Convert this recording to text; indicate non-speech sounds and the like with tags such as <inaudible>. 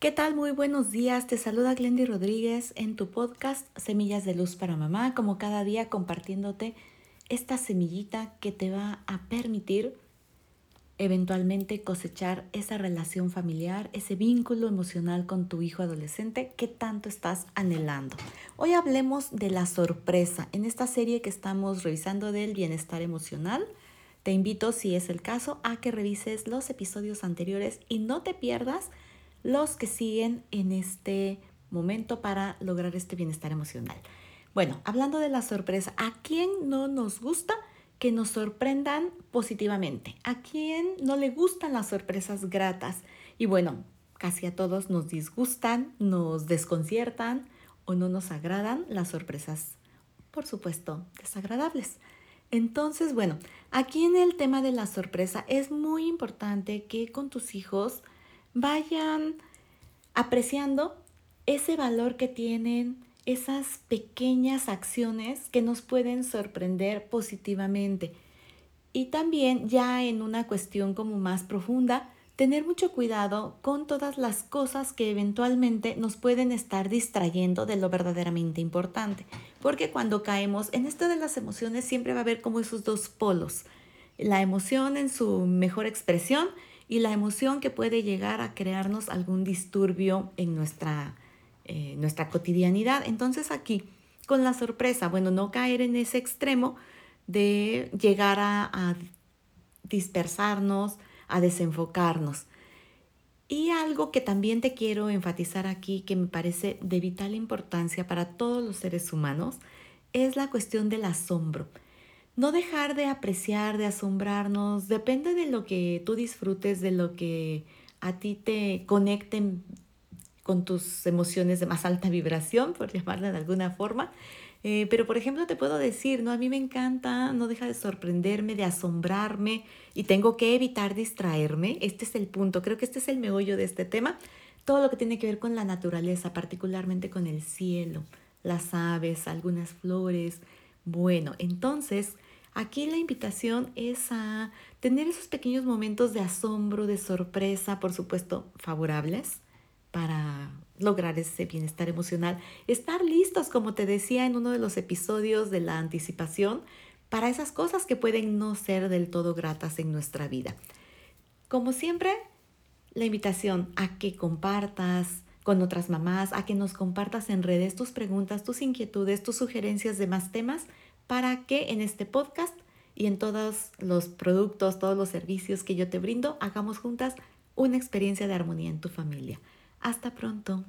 ¿Qué tal? Muy buenos días. Te saluda Glendy Rodríguez en tu podcast Semillas de Luz para Mamá, como cada día compartiéndote esta semillita que te va a permitir eventualmente cosechar esa relación familiar, ese vínculo emocional con tu hijo adolescente que tanto estás anhelando. Hoy hablemos de la sorpresa en esta serie que estamos revisando del bienestar emocional. Te invito, si es el caso, a que revises los episodios anteriores y no te pierdas los que siguen en este momento para lograr este bienestar emocional. Bueno, hablando de la sorpresa, ¿a quién no nos gusta que nos sorprendan positivamente? ¿A quién no le gustan las sorpresas gratas? Y bueno, casi a todos nos disgustan, nos desconciertan o no nos agradan las sorpresas, por supuesto, desagradables. Entonces, bueno, aquí en el tema de la sorpresa es muy importante que con tus hijos vayan apreciando ese valor que tienen esas pequeñas acciones que nos pueden sorprender positivamente. Y también ya en una cuestión como más profunda, tener mucho cuidado con todas las cosas que eventualmente nos pueden estar distrayendo de lo verdaderamente importante. Porque cuando caemos en esto de las emociones siempre va a haber como esos dos polos. La emoción en su mejor expresión y la emoción que puede llegar a crearnos algún disturbio en nuestra, eh, nuestra cotidianidad. Entonces aquí, con la sorpresa, bueno, no caer en ese extremo de llegar a, dispersarnos, a desenfocarnos. Y algo que también te quiero enfatizar aquí, que me parece de vital importancia para todos los seres humanos, es la cuestión del asombro no dejar de apreciar, de asombrarnos, depende de lo que tú disfrutes, de lo que a ti te conecten con tus emociones de más alta vibración, por <laughs> llamarla de alguna forma. Eh, pero por ejemplo te puedo decir, ¿no? A mí me encanta, no deja de sorprenderme, de asombrarme y tengo que evitar distraerme. Este es el punto, creo que este es el meollo de este tema. Todo lo que tiene que ver con la naturaleza, particularmente con el cielo, las aves, algunas flores. Bueno, entonces Aquí la invitación es a tener esos pequeños momentos de asombro, de sorpresa, por supuesto, favorables para lograr ese bienestar emocional. Estar listos, como te decía en uno de los episodios de la anticipación, para esas cosas que pueden no ser del todo gratas en nuestra vida. Como siempre, la invitación a que compartas con otras mamás, a que nos compartas en redes tus preguntas, tus inquietudes, tus sugerencias de más temas para que en este podcast y en todos los productos, todos los servicios que yo te brindo, hagamos juntas una experiencia de armonía en tu familia. Hasta pronto.